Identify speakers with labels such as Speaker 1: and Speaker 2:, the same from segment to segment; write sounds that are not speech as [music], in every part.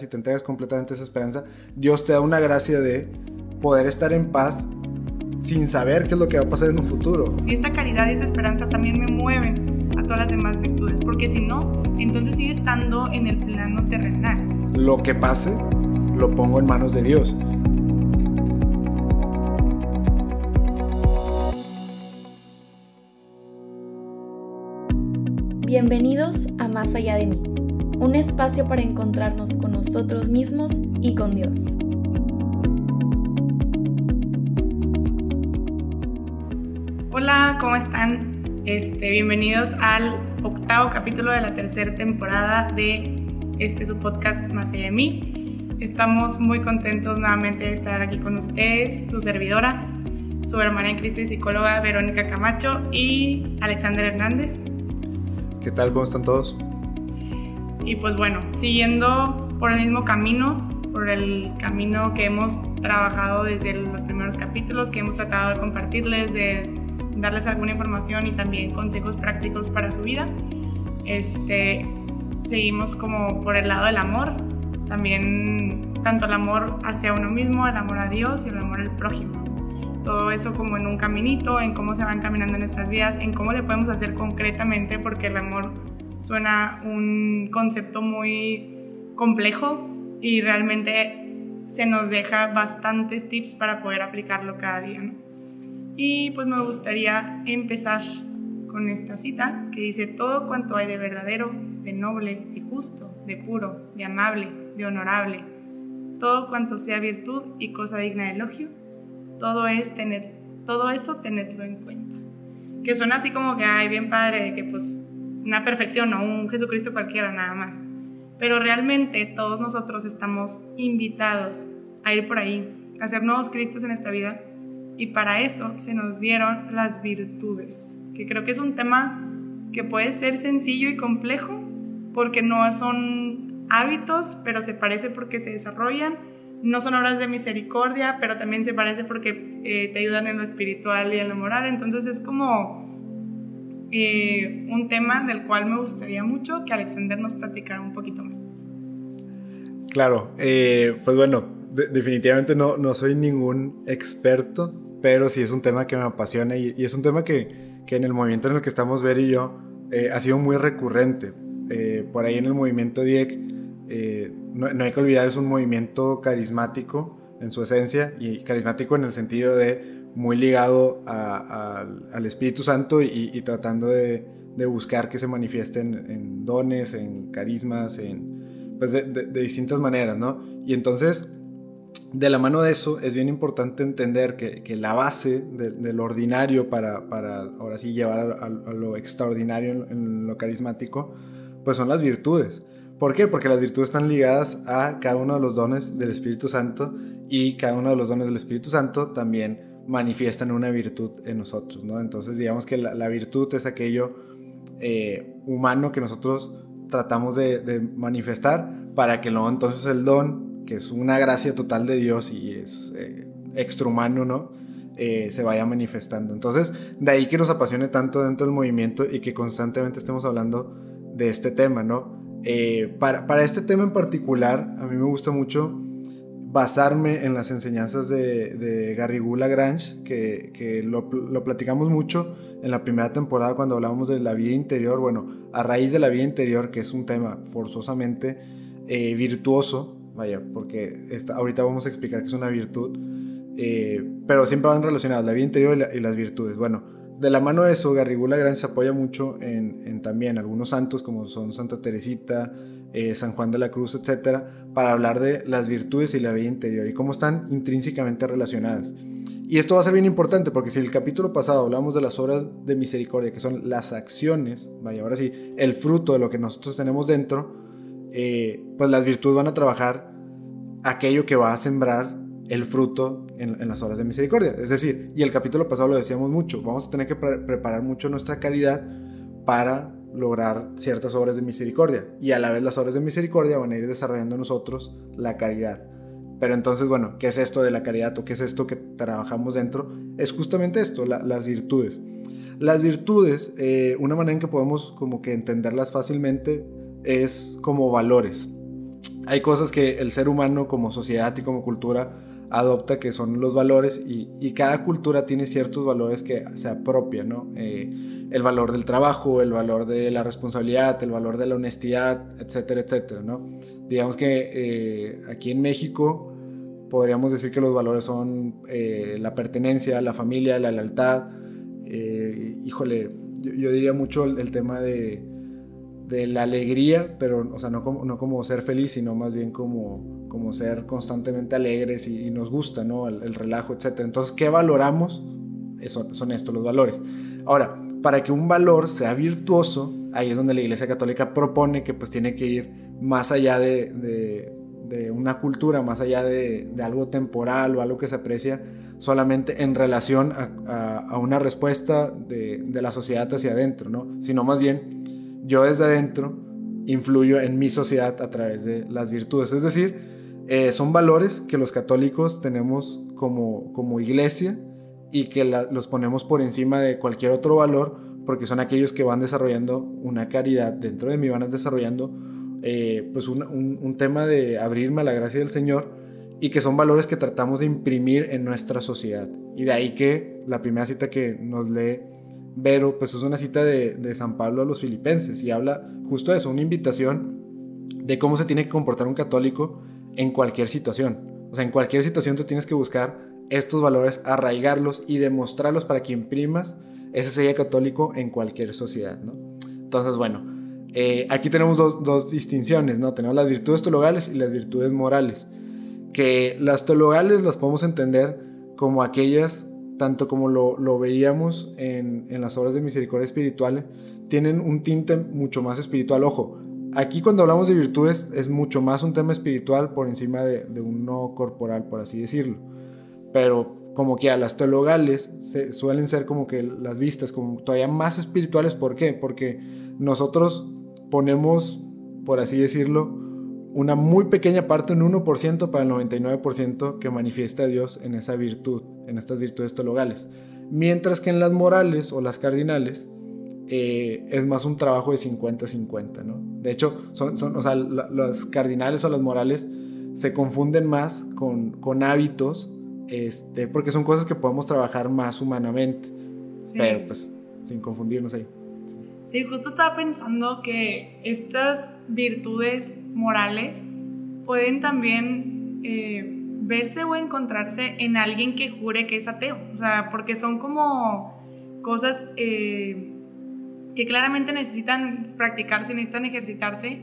Speaker 1: si te entregas completamente esa esperanza, Dios te da una gracia de poder estar en paz sin saber qué es lo que va a pasar en un futuro.
Speaker 2: Y esta caridad y esa esperanza también me mueven a todas las demás virtudes, porque si no, entonces sigue estando en el plano terrenal.
Speaker 1: Lo que pase, lo pongo en manos de Dios.
Speaker 3: Bienvenidos a Más allá de mí un espacio para encontrarnos con nosotros mismos y con Dios.
Speaker 2: Hola, ¿cómo están? Este, bienvenidos al octavo capítulo de la tercera temporada de este su podcast Más allá de mí. Estamos muy contentos nuevamente de estar aquí con ustedes, su servidora, su hermana en Cristo y psicóloga Verónica Camacho y Alexander Hernández.
Speaker 1: ¿Qué tal? ¿Cómo están todos?
Speaker 2: Y pues bueno, siguiendo por el mismo camino, por el camino que hemos trabajado desde los primeros capítulos, que hemos tratado de compartirles, de darles alguna información y también consejos prácticos para su vida. Este, seguimos como por el lado del amor, también tanto el amor hacia uno mismo, el amor a Dios y el amor al prójimo. Todo eso como en un caminito, en cómo se van caminando nuestras vidas, en cómo le podemos hacer concretamente, porque el amor Suena un concepto muy complejo y realmente se nos deja bastantes tips para poder aplicarlo cada día. Y pues me gustaría empezar con esta cita que dice, todo cuanto hay de verdadero, de noble, de justo, de puro, de amable, de honorable, todo cuanto sea virtud y cosa digna de elogio, todo, es tener, todo eso tenedlo en cuenta. Que suena así como que, ay, bien padre, de que pues una perfección o un Jesucristo cualquiera nada más. Pero realmente todos nosotros estamos invitados a ir por ahí, a ser nuevos Cristos en esta vida. Y para eso se nos dieron las virtudes, que creo que es un tema que puede ser sencillo y complejo, porque no son hábitos, pero se parece porque se desarrollan. No son obras de misericordia, pero también se parece porque eh, te ayudan en lo espiritual y en lo moral. Entonces es como eh, un tema del cual me gustaría mucho que Alexander nos platicara un poquito más.
Speaker 1: Claro, eh, pues bueno, definitivamente no, no soy ningún experto, pero sí es un tema que me apasiona y, es un tema que, que, en el movimiento en el que estamos Ver y yo eh, ha sido muy recurrente. por ahí en el movimiento DIEC, no, no hay que olvidar, es un movimiento carismático en su esencia y carismático en el sentido de muy ligado al Espíritu Santo y, tratando de, buscar que se manifiesten en dones, en carismas, en, pues de, distintas maneras, ¿no? Y entonces, de la mano de eso, es bien importante entender que, la base de, lo ordinario para, para, ahora sí, llevar a, lo extraordinario en, lo carismático, pues son las virtudes. ¿Por qué? Porque las virtudes están ligadas a cada uno de los dones del Espíritu Santo y cada uno de los dones del Espíritu Santo también manifiestan una virtud en nosotros, ¿no? Entonces digamos que la, virtud es aquello eh, humano que nosotros tratamos de, manifestar para que luego entonces el don, que es una gracia total de Dios y es eh, extrahumano, ¿no? Eh, se vaya manifestando. Entonces, de ahí que nos apasione tanto dentro del movimiento y que constantemente estemos hablando de este tema, ¿no? para, para este tema en particular, a mí me gusta mucho basarme en las enseñanzas de, de Garrigou Lagrange, que, que lo, lo, platicamos mucho en la primera temporada cuando hablábamos de la vida interior. Bueno, a raíz de la vida interior, que es un tema forzosamente eh, virtuoso, vaya, porque esta, ahorita vamos a explicar que es una virtud, eh, pero siempre van relacionadas la vida interior y, las virtudes. Bueno, de la mano de eso, Garrigou Lagrange se apoya mucho en también algunos santos como son Santa Teresita, eh, San Juan de la Cruz, etcétera, para hablar de las virtudes y la vida interior y cómo están intrínsecamente relacionadas. Y esto va a ser bien importante porque si el capítulo pasado hablamos de las obras de misericordia, que son las acciones, vaya, ahora sí, el fruto de lo que nosotros tenemos dentro, eh, pues las virtudes van a trabajar aquello que va a sembrar el fruto en, las obras de misericordia. Es decir, y el capítulo pasado lo decíamos mucho, vamos a tener que preparar mucho nuestra caridad para lograr ciertas obras de misericordia. Y a la vez las obras de misericordia van a ir desarrollando en nosotros la caridad. Pero entonces, bueno, ¿qué es esto de la caridad o qué es esto que trabajamos dentro? Es justamente esto, las virtudes. Las virtudes, eh, una manera en que podemos como que entenderlas fácilmente es como valores. hay cosas que el ser humano como sociedad y como cultura adopta que son los valores y, cada cultura tiene ciertos valores que se apropian, ¿no? Eh, el valor del trabajo, el valor de la responsabilidad, el valor de la honestidad, etcétera, etcétera, ¿no? Digamos que eh, aquí en México podríamos decir que los valores son eh, la pertenencia, la familia, la lealtad, híjole, yo, diría mucho el tema de de la alegría, pero, o sea, no como, no como ser feliz, sino más bien como, como ser constantemente alegres y, nos gusta, ¿no? El, relajo, etc. Entonces, ¿qué valoramos? Eso, son estos los valores. Ahora, para que un valor sea virtuoso, ahí es donde la Iglesia Católica propone que pues tiene que ir más allá de, de, una cultura, más allá de, de, algo temporal o algo que se aprecia solamente en relación a, a, una respuesta de, la sociedad hacia adentro, ¿no? Sino más bien yo desde adentro influyo en mi sociedad a través de las virtudes. Es decir, eh, son valores que los católicos tenemos como, como iglesia y que los ponemos por encima de cualquier otro valor porque son aquellos que van desarrollando una caridad dentro de mí, van desarrollando eh, pues un, un, tema de abrirme a la gracia del Señor y que son valores que tratamos de imprimir en nuestra sociedad. Y de ahí que la primera cita que nos lee Vero, pues es una cita de, San Pablo a los filipenses y habla justo de eso, una invitación de cómo se tiene que comportar un católico en cualquier situación. O sea, en cualquier situación tú tienes que buscar estos valores, arraigarlos y demostrarlos para que imprimas ese sello católico en cualquier sociedad, ¿no? Entonces, bueno, eh, aquí tenemos dos, dos, distinciones, ¿no? Tenemos las virtudes teologales y las virtudes morales. Que las teologales las podemos entender como aquellas tanto como lo, veíamos en, las obras de misericordia espirituales, tienen un tinte mucho más espiritual. Ojo, aquí cuando hablamos de virtudes es mucho más un tema espiritual por encima de, de un no corporal, por así decirlo. Pero como que a las teologales se, suelen ser como que las vistas como todavía más espirituales. ¿Por qué? Porque nosotros ponemos, por así decirlo, una muy pequeña parte, un 1% para el 99% que manifiesta Dios en esa virtud, en estas virtudes teologales. Mientras que en las morales o las cardinales eh, es más un trabajo de 50-50, ¿no? De hecho, son, son, o sea, las cardinales o las morales se confunden más con, con hábitos, este, porque son cosas que podemos trabajar más humanamente, pero pues sin confundirnos ahí.
Speaker 2: Sí, justo estaba pensando que estas virtudes morales pueden también eh, verse o encontrarse en alguien que jure que es ateo. O sea, porque son como cosas eh, que claramente necesitan practicarse, necesitan ejercitarse,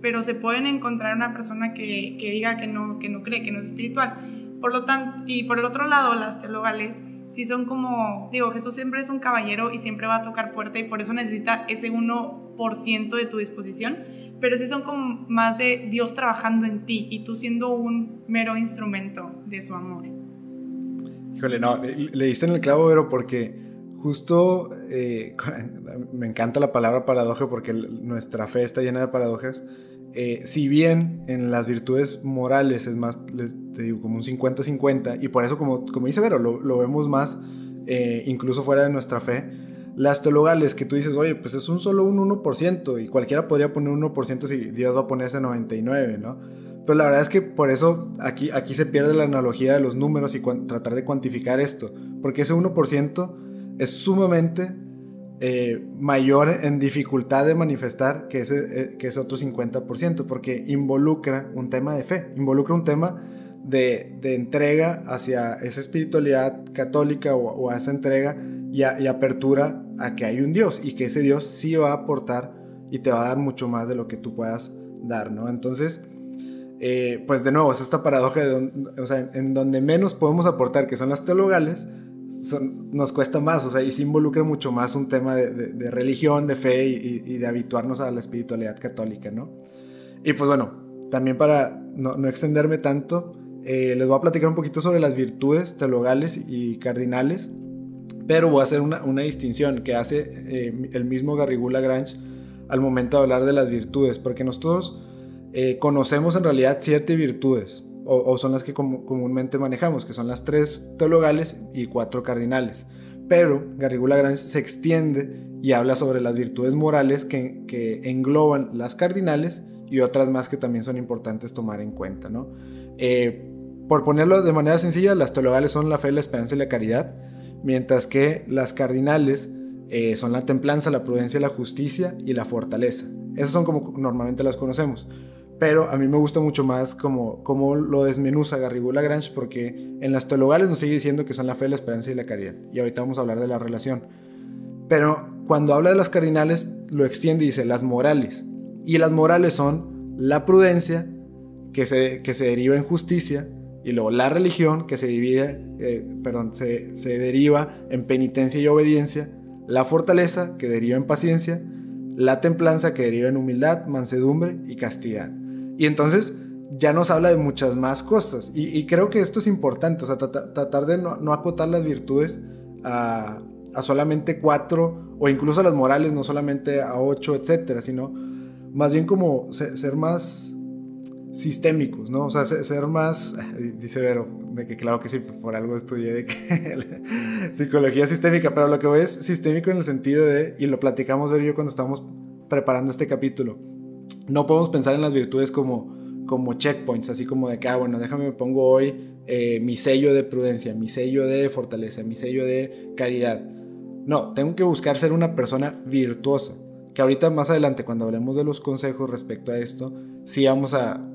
Speaker 2: pero se pueden encontrar una persona que, que diga que no, que no cree, que no es espiritual. Por lo tanto, y por el otro lado, las teologales sí son como, digo, Jesús siempre es un caballero y siempre va a tocar puerta y por eso necesita ese 1% de tu disposición, pero sí son como más de Dios trabajando en ti y tú siendo un mero instrumento de su amor.
Speaker 1: Híjole, no, le diste en el clavo, pero porque justo eh, [laughs] me encanta la palabra paradoja porque nuestra fe está llena de paradojas. Eh, si bien en las virtudes morales es más, te digo, como un 50-50, y por eso, como, como dice Vero, lo, vemos más eh, incluso fuera de nuestra fe, las teologales que tú dices, oye, pues es un solo un 1%, y cualquiera podría poner un 1% si Dios va a poner ese 99, ¿no? Pero la verdad es que por eso aquí, aquí se pierde la analogía de los números y tratar de cuantificar esto, porque ese 1% es sumamente eh, mayor en dificultad de manifestar que ese, eh, que ese otro 50%, porque involucra un tema de fe, involucra un tema de, de entrega hacia esa espiritualidad católica o, a esa entrega y, apertura a que hay un Dios y que ese Dios sí va a aportar y te va a dar mucho más de lo que tú puedas dar, ¿no? Entonces, eh, pues de nuevo, es esta paradoja de sea, en donde menos podemos aportar, que son las teologales, nos cuesta más, o sea, y se involucra mucho más un tema de, religión, de fe y, de habituarnos a la espiritualidad católica, ¿no? Y pues bueno, también para no, extenderme tanto, eh, les voy a platicar un poquito sobre las virtudes teologales y cardinales, pero voy a hacer una, distinción que hace eh, el mismo Garrigou Lagrange al momento de hablar de las virtudes, porque nosotros eh, conocemos en realidad siete virtudes, o, son las que comúnmente manejamos, que son las tres teologales y cuatro cardinales. Pero Garrigou Lagrange se extiende y habla sobre las virtudes morales que, engloban las cardinales y otras más que también son importantes tomar en cuenta, ¿no? Eh, por ponerlo de manera sencilla, las teologales son la fe, la esperanza y la caridad, mientras que las cardinales eh, son la templanza, la prudencia, la justicia y la fortaleza. Esas son como normalmente las conocemos. Pero a mí me gusta mucho más como, como lo desmenuza Garrigou Lagrange porque en las teologales nos sigue diciendo que son la fe, la esperanza y la caridad. Y ahorita vamos a hablar de la relación. Pero cuando habla de las cardinales lo extiende y dice las morales. Y las morales son la prudencia, que se, que se deriva en justicia, y luego la religión, que se, divide, eh, perdón, se, se deriva en penitencia y obediencia, la fortaleza, que deriva en paciencia, la templanza, que deriva en humildad, mansedumbre y castidad. Y entonces ya nos habla de muchas más cosas. Y, creo que esto es importante, o sea, tratar de no, acotar las virtudes a, solamente cuatro, o incluso a las morales, no solamente a ocho, etcétera, sino más bien como ser más sistémicos, ¿no? O sea, ser más, [laughs] dice Vero, de que claro que sí, pues, por algo estudié de que [laughs] psicología sistémica, pero lo que voy es sistémico en el sentido de, y lo platicamos Vero y yo cuando estábamos preparando este capítulo, no podemos pensar en las virtudes como, como checkpoints, así como de que, ah, bueno, déjame me pongo hoy eh, mi sello de prudencia, mi sello de fortaleza, mi sello de caridad. No, tengo que buscar ser una persona virtuosa, que ahorita más adelante cuando hablemos de los consejos respecto a esto, sí vamos a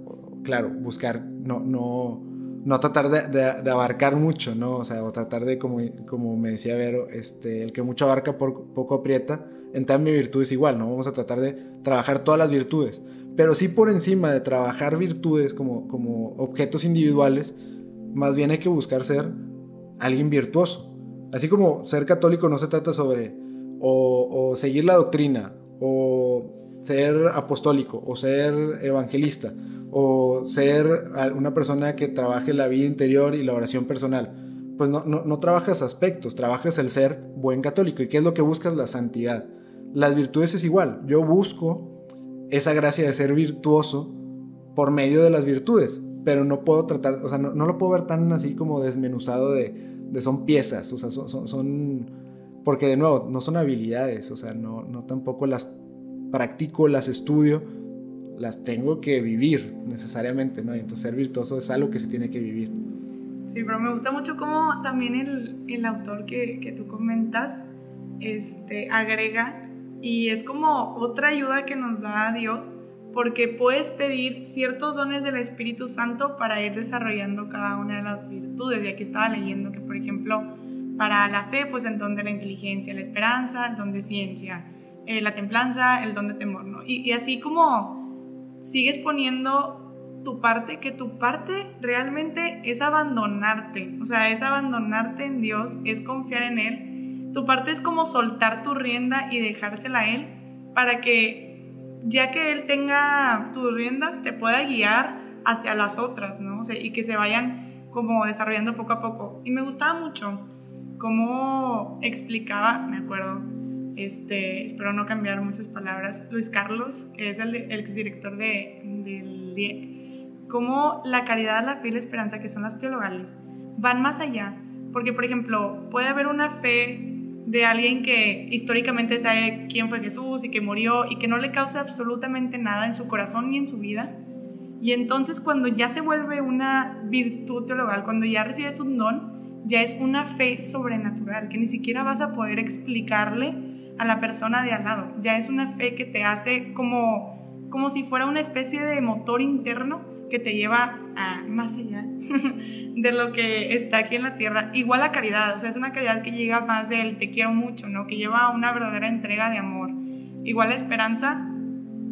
Speaker 1: claro, buscar, no, no, no tratar de, abarcar mucho, ¿no? O sea, o tratar de, como, como me decía Vero, este, el que mucho abarca poco aprieta, en mi virtud es igual, ¿no? Vamos a tratar de trabajar todas las virtudes, pero sí por encima de trabajar virtudes como, como objetos individuales, más bien hay que buscar ser alguien virtuoso. Así como ser católico no se trata sobre o, o seguir la doctrina, o ser apostólico, o ser evangelista, o ser una persona que trabaje la vida interior y la oración personal. Pues no, no, trabajas aspectos, trabajas el ser buen católico. ¿Y qué es lo que buscas? La santidad. Las virtudes es igual. Yo busco esa gracia de ser virtuoso por medio de las virtudes, pero no puedo tratar, o sea, no, lo puedo ver tan así como desmenuzado de, de son piezas, o sea, son, son, porque de nuevo, no son habilidades, o sea, no, no tampoco las practico, las estudio, las tengo que vivir necesariamente, ¿no? Y entonces ser virtuoso es algo que se tiene que vivir.
Speaker 2: Sí, pero me gusta mucho cómo también el, el autor que, que, tú comentas este, agrega y es como otra ayuda que nos da Dios porque puedes pedir ciertos dones del Espíritu Santo para ir desarrollando cada una de las virtudes. Y aquí estaba leyendo que, por ejemplo, para la fe, pues el don de la inteligencia, la esperanza, el don de ciencia, eh, la templanza, el don de temor, ¿no? Y, y así como sigues poniendo tu parte, que tu parte realmente es abandonarte, o sea, es abandonarte en Dios, es confiar en Él. Tu parte es como soltar tu rienda y dejársela a Él para que ya que Él tenga tus riendas, te pueda guiar hacia las otras, ¿no? O sea, y que se vayan como desarrollando poco a poco. Y me gustaba mucho cómo explicaba, me acuerdo, este, espero no cambiar muchas palabras, Luis Carlos, que es el, el exdirector de, del DIEC, cómo la caridad, la fe y la esperanza, que son las teologales, van más allá. Porque, por ejemplo, puede haber una fe de alguien que históricamente sabe quién fue Jesús y que murió y que no le causa absolutamente nada en su corazón ni en su vida. Y entonces cuando ya se vuelve una virtud teologal, cuando ya recibes un don, ya es una fe sobrenatural que ni siquiera vas a poder explicarle a la persona de al lado. Ya es una fe que te hace como, como si fuera una especie de motor interno que te lleva a más allá [laughs] de lo que está aquí en la tierra. Igual la caridad, o sea, es una caridad que llega más del te quiero mucho, ¿no? Que lleva a una verdadera entrega de amor. Igual la esperanza,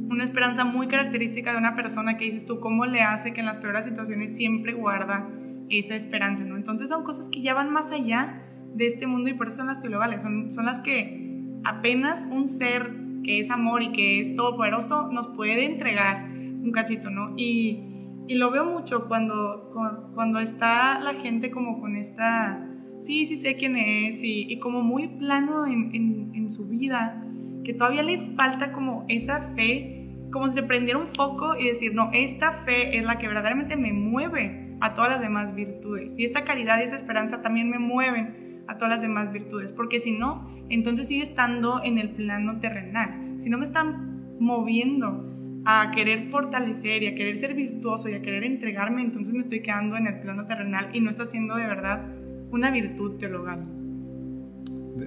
Speaker 2: una esperanza muy característica de una persona que dices tú, ¿cómo le hace que en las peores situaciones siempre guarda esa esperanza, ¿no? Entonces son cosas que ya van más allá de este mundo y por eso son las teologales, son, son las que apenas un ser que es amor y que es todopoderoso nos puede entregar un cachito, ¿no? Y, y lo veo mucho cuando, cuando está la gente como con esta, sí, sí sé quién es, y, y como muy plano en, en, en, su vida, que todavía le falta como esa fe, como si se prendiera un foco y decir, no, esta fe es la que verdaderamente me mueve a todas las demás virtudes, y esta caridad y esa esperanza también me mueven a todas las demás virtudes, porque si no, entonces sigue estando en el plano terrenal. Si no me están moviendo a querer fortalecer y a querer ser virtuoso y a querer entregarme, entonces me estoy quedando en el plano terrenal y no está siendo de verdad una virtud teologal.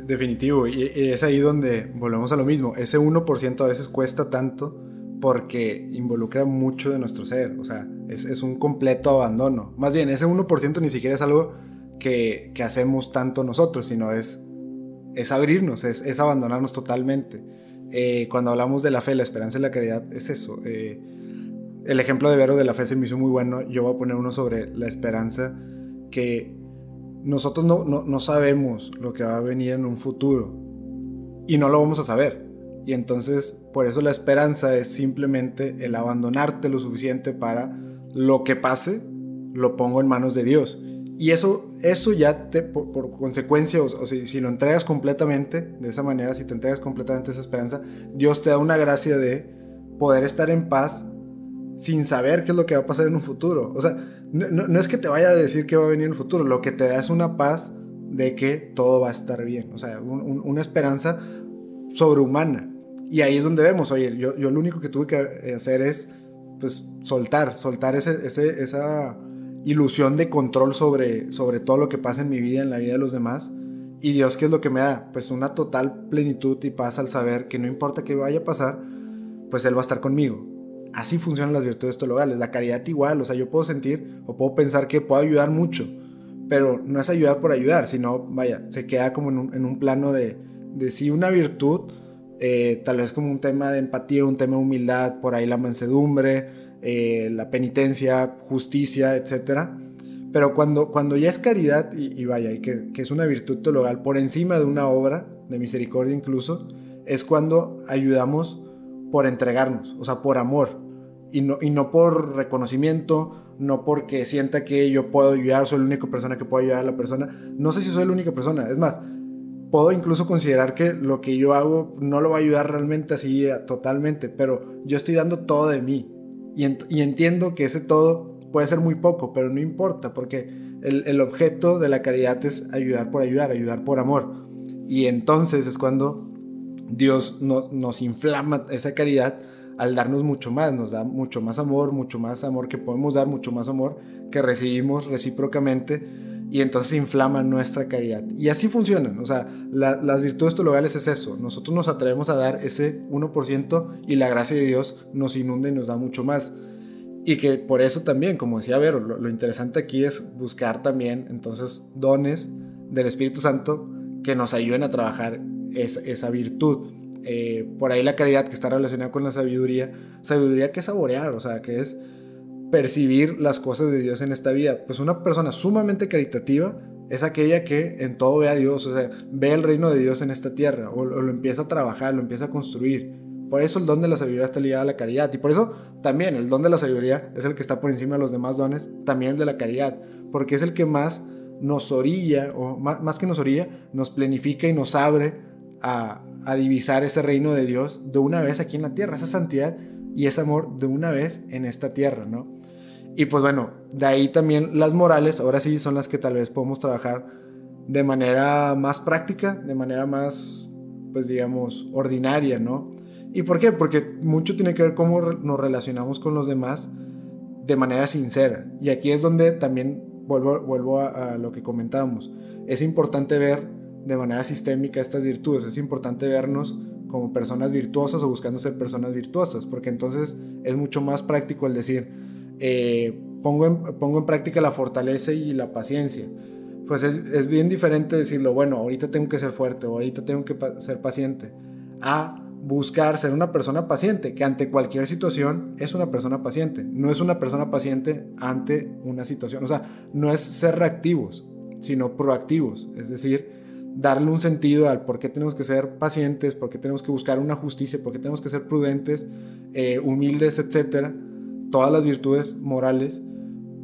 Speaker 1: Definitivo, y es ahí donde volvemos a lo mismo. Ese 1% a veces cuesta tanto porque involucra mucho de nuestro ser, o sea, es, un completo abandono. Más bien, ese 1% ni siquiera es algo que, hacemos tanto nosotros, sino es, es abrirnos, es, abandonarnos totalmente. Eh, cuando hablamos de la fe, la esperanza y la caridad, es eso. Eh, el ejemplo de Vero de la fe se me hizo muy bueno. Yo voy a poner uno sobre la esperanza, que nosotros no, no sabemos lo que va a venir en un futuro y no lo vamos a saber. Y entonces, por eso la esperanza es simplemente el abandonarte lo suficiente para lo que pase, lo pongo en manos de Dios. Y eso, eso ya te, por, consecuencia, o, si, lo entregas completamente, de esa manera, si te entregas completamente esa esperanza, Dios te da una gracia de poder estar en paz sin saber qué es lo que va a pasar en un futuro. O sea, no, es que te vaya a decir qué va a venir en un futuro, lo que te da es una paz de que todo va a estar bien. O sea, una esperanza sobrehumana. Y ahí es donde vemos, oye, yo, yo lo único que tuve que hacer es, pues, soltar, soltar ese, ese, esa ilusión de control sobre, sobre todo lo que pasa en mi vida, en la vida de los demás. Y Dios, ¿qué es lo que me da? Pues una total plenitud y paz al saber que no importa qué vaya a pasar, pues Él va a estar conmigo. Así funcionan las virtudes teologales. La caridad igual, o sea, yo puedo sentir o puedo pensar que puedo ayudar mucho, pero no es ayudar por ayudar, sino, vaya, se queda como en un, en un plano de, de sí una virtud, eh, tal vez como un tema de empatía, un tema de humildad, por ahí la mansedumbre, eh, la penitencia, justicia, etc. Pero cuando, cuando ya es caridad, y, vaya, que, es una virtud teologal por encima de una obra, de misericordia incluso, es cuando ayudamos por entregarnos, o sea, por amor, y no, y no por reconocimiento, no porque sienta que yo puedo ayudar, soy la única persona que puede ayudar a la persona. No sé si soy la única persona, es más, puedo incluso considerar que lo que yo hago no lo va a ayudar realmente así eh, totalmente, pero yo estoy dando todo de mí. Y, entiendo que ese todo puede ser muy poco, pero no importa, porque el, objeto de la caridad es ayudar por ayudar, ayudar por amor. Y entonces es cuando Dios nos inflama esa caridad al darnos mucho más, nos da mucho más amor, mucho más amor que podemos dar, mucho más amor que recibimos recíprocamente y entonces inflama nuestra caridad. Y así funcionan, o sea, las virtudes teologales es eso, nosotros nos atrevemos a dar ese 1% y la gracia de Dios nos inunda y nos da mucho más. Y que por eso también, como decía Vero, lo, interesante aquí es buscar también entonces dones del Espíritu Santo que nos ayuden a trabajar esa virtud. Eh, por ahí la caridad que está relacionada con la sabiduría, sabiduría que saborear, o sea, que es percibir las cosas de Dios en esta vida. Pues una persona sumamente caritativa es aquella que en todo ve a Dios, o sea, ve el reino de Dios en esta tierra, o, lo empieza a trabajar, lo empieza a construir. Por eso el don de la sabiduría está ligado a la caridad. Y por eso también el don de la sabiduría es el que está por encima de los demás dones, también de la caridad. Porque es el que más nos orilla, o más, más que nos orilla, nos planifica y nos abre a, a divisar ese reino de Dios de una vez aquí en la tierra. Esa santidad y ese amor de una vez en esta tierra, ¿no? Y pues bueno, de ahí también las morales, ahora sí son las que tal vez podemos trabajar de manera más práctica, de manera más, pues digamos, ordinaria, ¿no? ¿Y por qué? Porque mucho tiene que ver cómo nos relacionamos con los demás de manera sincera. Y aquí es donde también vuelvo, vuelvo a, a lo que comentábamos. Es importante ver de manera sistémica estas virtudes, es importante vernos como personas virtuosas o buscando ser personas virtuosas, porque entonces es mucho más práctico el decir, eh, pongo, en, pongo en práctica la fortaleza y la paciencia. Pues es, es, bien diferente decirlo, bueno, ahorita tengo que ser fuerte o ahorita tengo que ser paciente, a buscar ser una persona paciente, que ante cualquier situación es una persona paciente, no es una persona paciente ante una situación, o sea, no es ser reactivos, sino proactivos, es decir, darle un sentido al por qué tenemos que ser pacientes, por qué tenemos que buscar una justicia, por qué tenemos que ser prudentes, eh, humildes, etcétera todas las virtudes morales,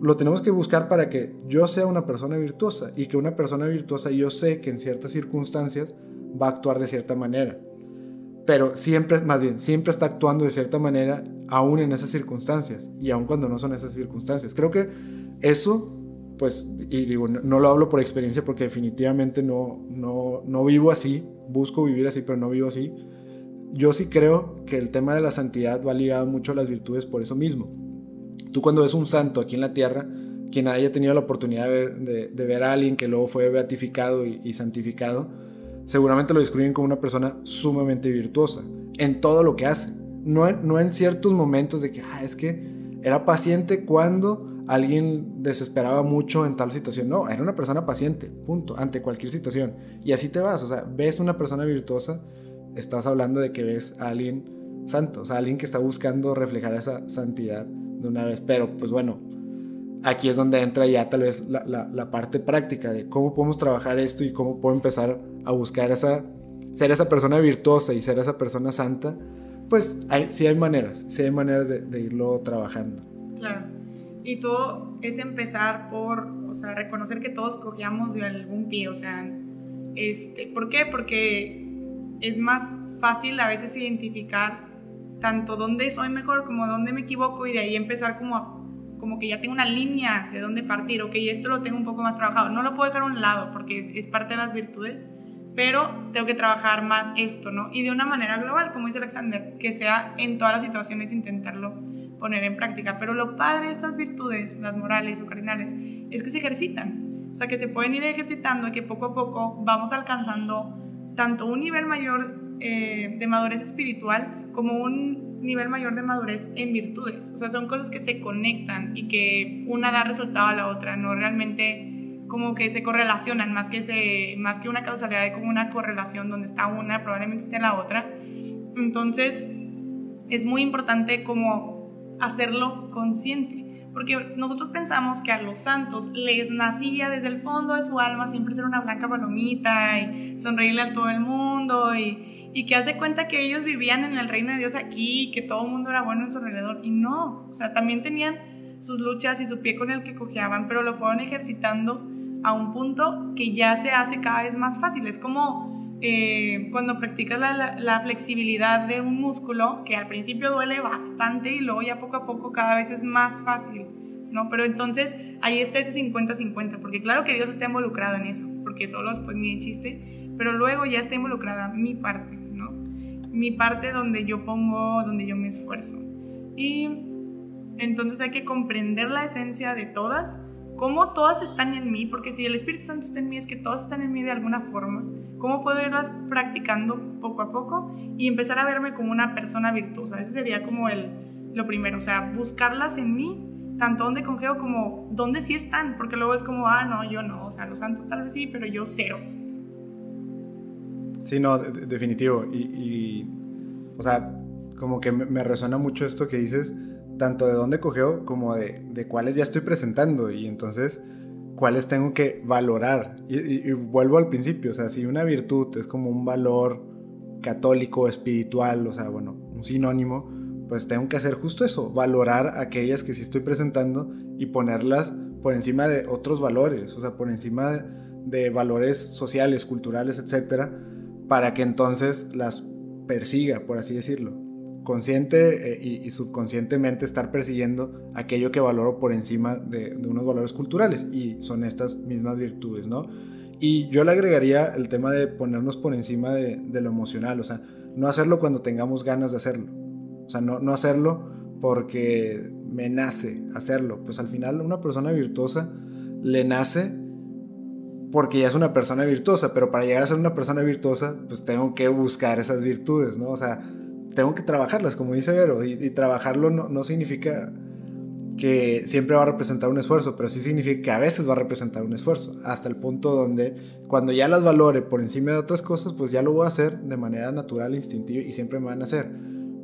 Speaker 1: lo tenemos que buscar para que yo sea una persona virtuosa y que una persona virtuosa yo sé que en ciertas circunstancias va a actuar de cierta manera. Pero siempre, más bien, siempre está actuando de cierta manera aún en esas circunstancias y aún cuando no son esas circunstancias. Creo que eso, pues, y digo, no, lo hablo por experiencia porque definitivamente no, no, no vivo así, busco vivir así, pero no vivo así. Yo sí creo que el tema de la santidad va ligado mucho a las virtudes por eso mismo. Tú cuando ves un santo aquí en la tierra, quien haya tenido la oportunidad de ver, a alguien que luego fue beatificado y, santificado, seguramente lo describen como una persona sumamente virtuosa en todo lo que hace. No en, no en ciertos momentos de que, ah, es que era paciente cuando alguien desesperaba mucho en tal situación. No, era una persona paciente, punto, ante cualquier situación. Y así te vas, o sea, ves una persona virtuosa, estás hablando de que ves a alguien santo, o sea, alguien que está buscando reflejar esa santidad de una vez. Pero, pues bueno, aquí es donde entra ya tal vez la, parte práctica de cómo podemos trabajar esto y cómo puedo empezar a buscar esa, ser esa persona virtuosa y ser esa persona santa, pues hay, sí hay maneras, sí hay maneras de, irlo trabajando.
Speaker 2: Claro. Y todo es empezar por, o sea, reconocer que todos cogíamos de algún pie, o sea, este, ¿por qué? Porque es más fácil a veces identificar tanto dónde soy mejor como dónde me equivoco y de ahí empezar como como que ya tengo una línea de dónde partir, ok, esto lo tengo un poco más trabajado. No lo puedo dejar a un lado porque es parte de las virtudes, pero tengo que trabajar más esto, ¿no? Y de una manera global, como dice Alexander, que sea en todas las situaciones intentarlo poner en práctica. Pero lo padre de estas virtudes, las morales o cardinales, es que se ejercitan. O sea, que se pueden ir ejercitando y que poco a poco vamos alcanzando tanto un nivel mayor eh, de madurez espiritual como un nivel mayor de madurez en virtudes. O sea, son cosas que se conectan y que una da resultado a la otra, no realmente como que se correlacionan, más que, se, más que una causalidad, como una correlación donde está una, probablemente esté la otra. Entonces, es muy importante como hacerlo consciente, porque nosotros pensamos que a los santos les nacía desde el fondo de su alma siempre ser una blanca palomita y sonreírle a todo el mundo y y que hace cuenta que ellos vivían en el reino de Dios aquí, que todo el mundo era bueno en su alrededor. Y no, o sea, también tenían sus luchas y su pie con el que cojeaban, pero lo fueron ejercitando a un punto que ya se hace cada vez más fácil. Es como eh, cuando practicas la, la, flexibilidad de un músculo, que al principio duele bastante y luego ya poco a poco cada vez es más fácil. ¿no? Pero entonces ahí está ese 50-50, porque claro que Dios está involucrado en eso, porque solos pues ni de chiste, pero luego ya está involucrada mi parte mi parte donde yo pongo, donde yo me esfuerzo. Y entonces hay que comprender la esencia de todas, cómo todas están en mí, porque si el Espíritu Santo está en mí es que todas están en mí de alguna forma. ¿Cómo puedo irlas practicando poco a poco y empezar a verme como una persona virtuosa? Ese sería como el, lo primero, o sea, buscarlas en mí, tanto donde congeo como donde sí están, porque luego es como, ah, no, yo no, o sea, los santos tal vez sí, pero yo cero.
Speaker 1: Sí, no, definitivo. Y, o sea, como que me, resuena mucho esto que dices, tanto de dónde cogeo como de, de cuáles ya estoy presentando. Y entonces, cuáles tengo que valorar. Y, vuelvo al principio, o sea, si una virtud es como un valor católico, espiritual, o sea, bueno, un sinónimo, pues tengo que hacer justo eso, valorar aquellas que sí estoy presentando y ponerlas por encima de otros valores, o sea, por encima de, de valores sociales, culturales, etcétera, para que entonces las persiga, por así decirlo. Consciente eh, y, subconscientemente estar persiguiendo aquello que valoro por encima de, unos valores culturales y son estas mismas virtudes, ¿no? Y yo le agregaría el tema de ponernos por encima de, lo emocional, o sea, no hacerlo cuando tengamos ganas de hacerlo, o sea, no, no hacerlo porque me nace hacerlo, pues al final una persona virtuosa le nace porque ya es una persona virtuosa, pero para llegar a ser una persona virtuosa, pues tengo que buscar esas virtudes, ¿no? O sea, tengo que trabajarlas, como dice Vero, y, trabajarlo no, significa que siempre va a representar un esfuerzo, pero sí significa que a veces va a representar un esfuerzo, hasta el punto donde cuando ya las valore por encima de otras cosas, pues ya lo voy a hacer de manera natural, instintiva y siempre me van a hacer.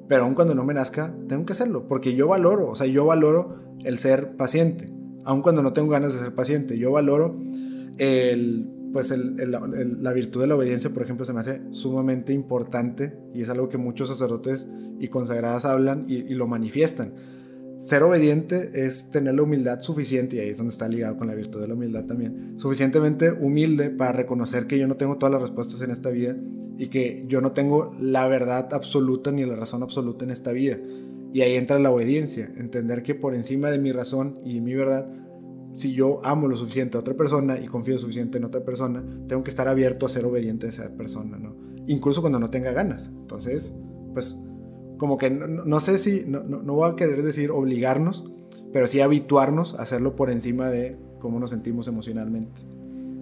Speaker 1: Pero aun cuando no me nazca, tengo que hacerlo, porque yo valoro, o sea, yo valoro el ser paciente, aun cuando no tengo ganas de ser paciente, yo valoro el, pues la virtud de la obediencia, por ejemplo, se me hace sumamente importante y es algo que muchos sacerdotes y consagradas hablan y, lo manifiestan. Ser obediente es tener la humildad suficiente, y ahí es donde está ligado con la virtud de la humildad también, suficientemente humilde para reconocer que yo no tengo todas las respuestas en esta vida y que yo no tengo la verdad absoluta ni la razón absoluta en esta vida. Y ahí entra la obediencia, entender que por encima de mi razón y mi verdad si yo amo lo suficiente a otra persona y confío suficiente en otra persona, tengo que estar abierto a ser obediente a esa persona, ¿no? Incluso cuando no tenga ganas. Entonces, pues, como que no, sé si, no, no, voy a querer decir obligarnos, pero sí habituarnos a hacerlo por encima de cómo nos sentimos emocionalmente.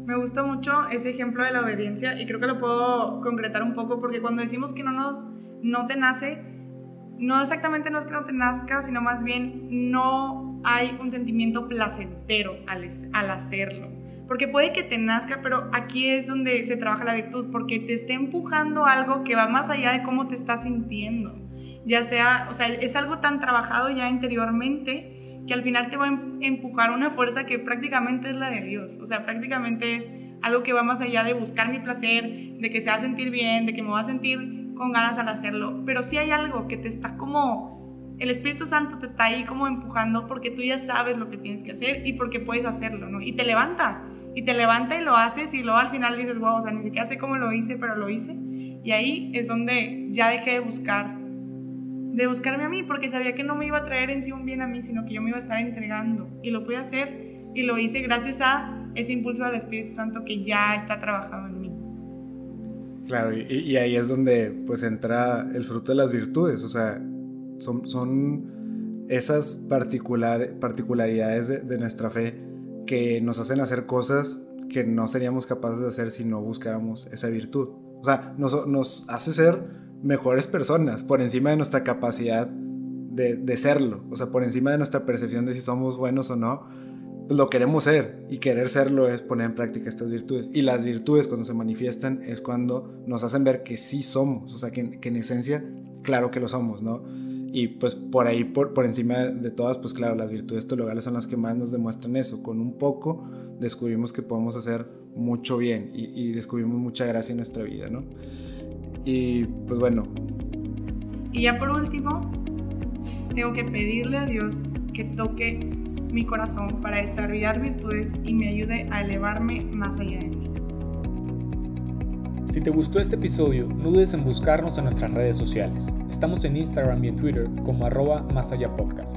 Speaker 2: Me gusta mucho ese ejemplo de la obediencia y creo que lo puedo concretar un poco porque cuando decimos que no nos no te nace, no exactamente no es que no te nazca, sino más bien no hay un sentimiento placentero al, hacerlo. Porque puede que te nazca, pero aquí es donde se trabaja la virtud, porque te está empujando algo que va más allá de cómo te estás sintiendo. Ya sea, o sea, es algo tan trabajado ya interiormente que al final te va a em-, empujar una fuerza que prácticamente es la de Dios. O sea, prácticamente es algo que va más allá de buscar mi placer, de que se va a sentir bien, de que me va a sentir con ganas al hacerlo. Pero sí hay algo que te está como el Espíritu Santo te está ahí como empujando porque tú ya sabes lo que tienes que hacer y porque puedes hacerlo, ¿no? Y te levanta y te levanta y lo haces y luego al final dices, wow, o sea, ni siquiera sé cómo lo hice, pero lo hice. Y ahí es donde ya dejé de buscar, de buscarme a mí, porque sabía que no me iba a traer en sí un bien a mí, sino que yo me iba a estar entregando. Y lo pude hacer y lo hice gracias a ese impulso del Espíritu Santo que ya está trabajado en mí.
Speaker 1: Claro, y, ahí es donde pues entra el fruto de las virtudes, o sea, son, son esas particular, particularidades de, de nuestra fe que nos hacen hacer cosas que no seríamos capaces de hacer si no buscáramos esa virtud. O sea, nos, nos hace ser mejores personas por encima de nuestra capacidad de, de, serlo. O sea, por encima de nuestra percepción de si somos buenos o no, pues lo queremos ser. Y querer serlo es poner en práctica estas virtudes. Y las virtudes cuando se manifiestan es cuando nos hacen ver que sí somos. O sea, que, que en esencia, claro que lo somos, ¿no? Y pues por ahí, por, por encima de todas, pues claro, las virtudes teologales son las que más nos demuestran eso. Con un poco descubrimos que podemos hacer mucho bien y, descubrimos mucha gracia en nuestra vida, ¿no? Y pues bueno.
Speaker 2: Y ya por último, tengo que pedirle a Dios que toque mi corazón para desarrollar virtudes y me ayude a elevarme más allá de mí.
Speaker 4: Si te gustó este episodio, no dudes en buscarnos en nuestras redes sociales. Estamos en Instagram y en Twitter como arroba más allá podcast.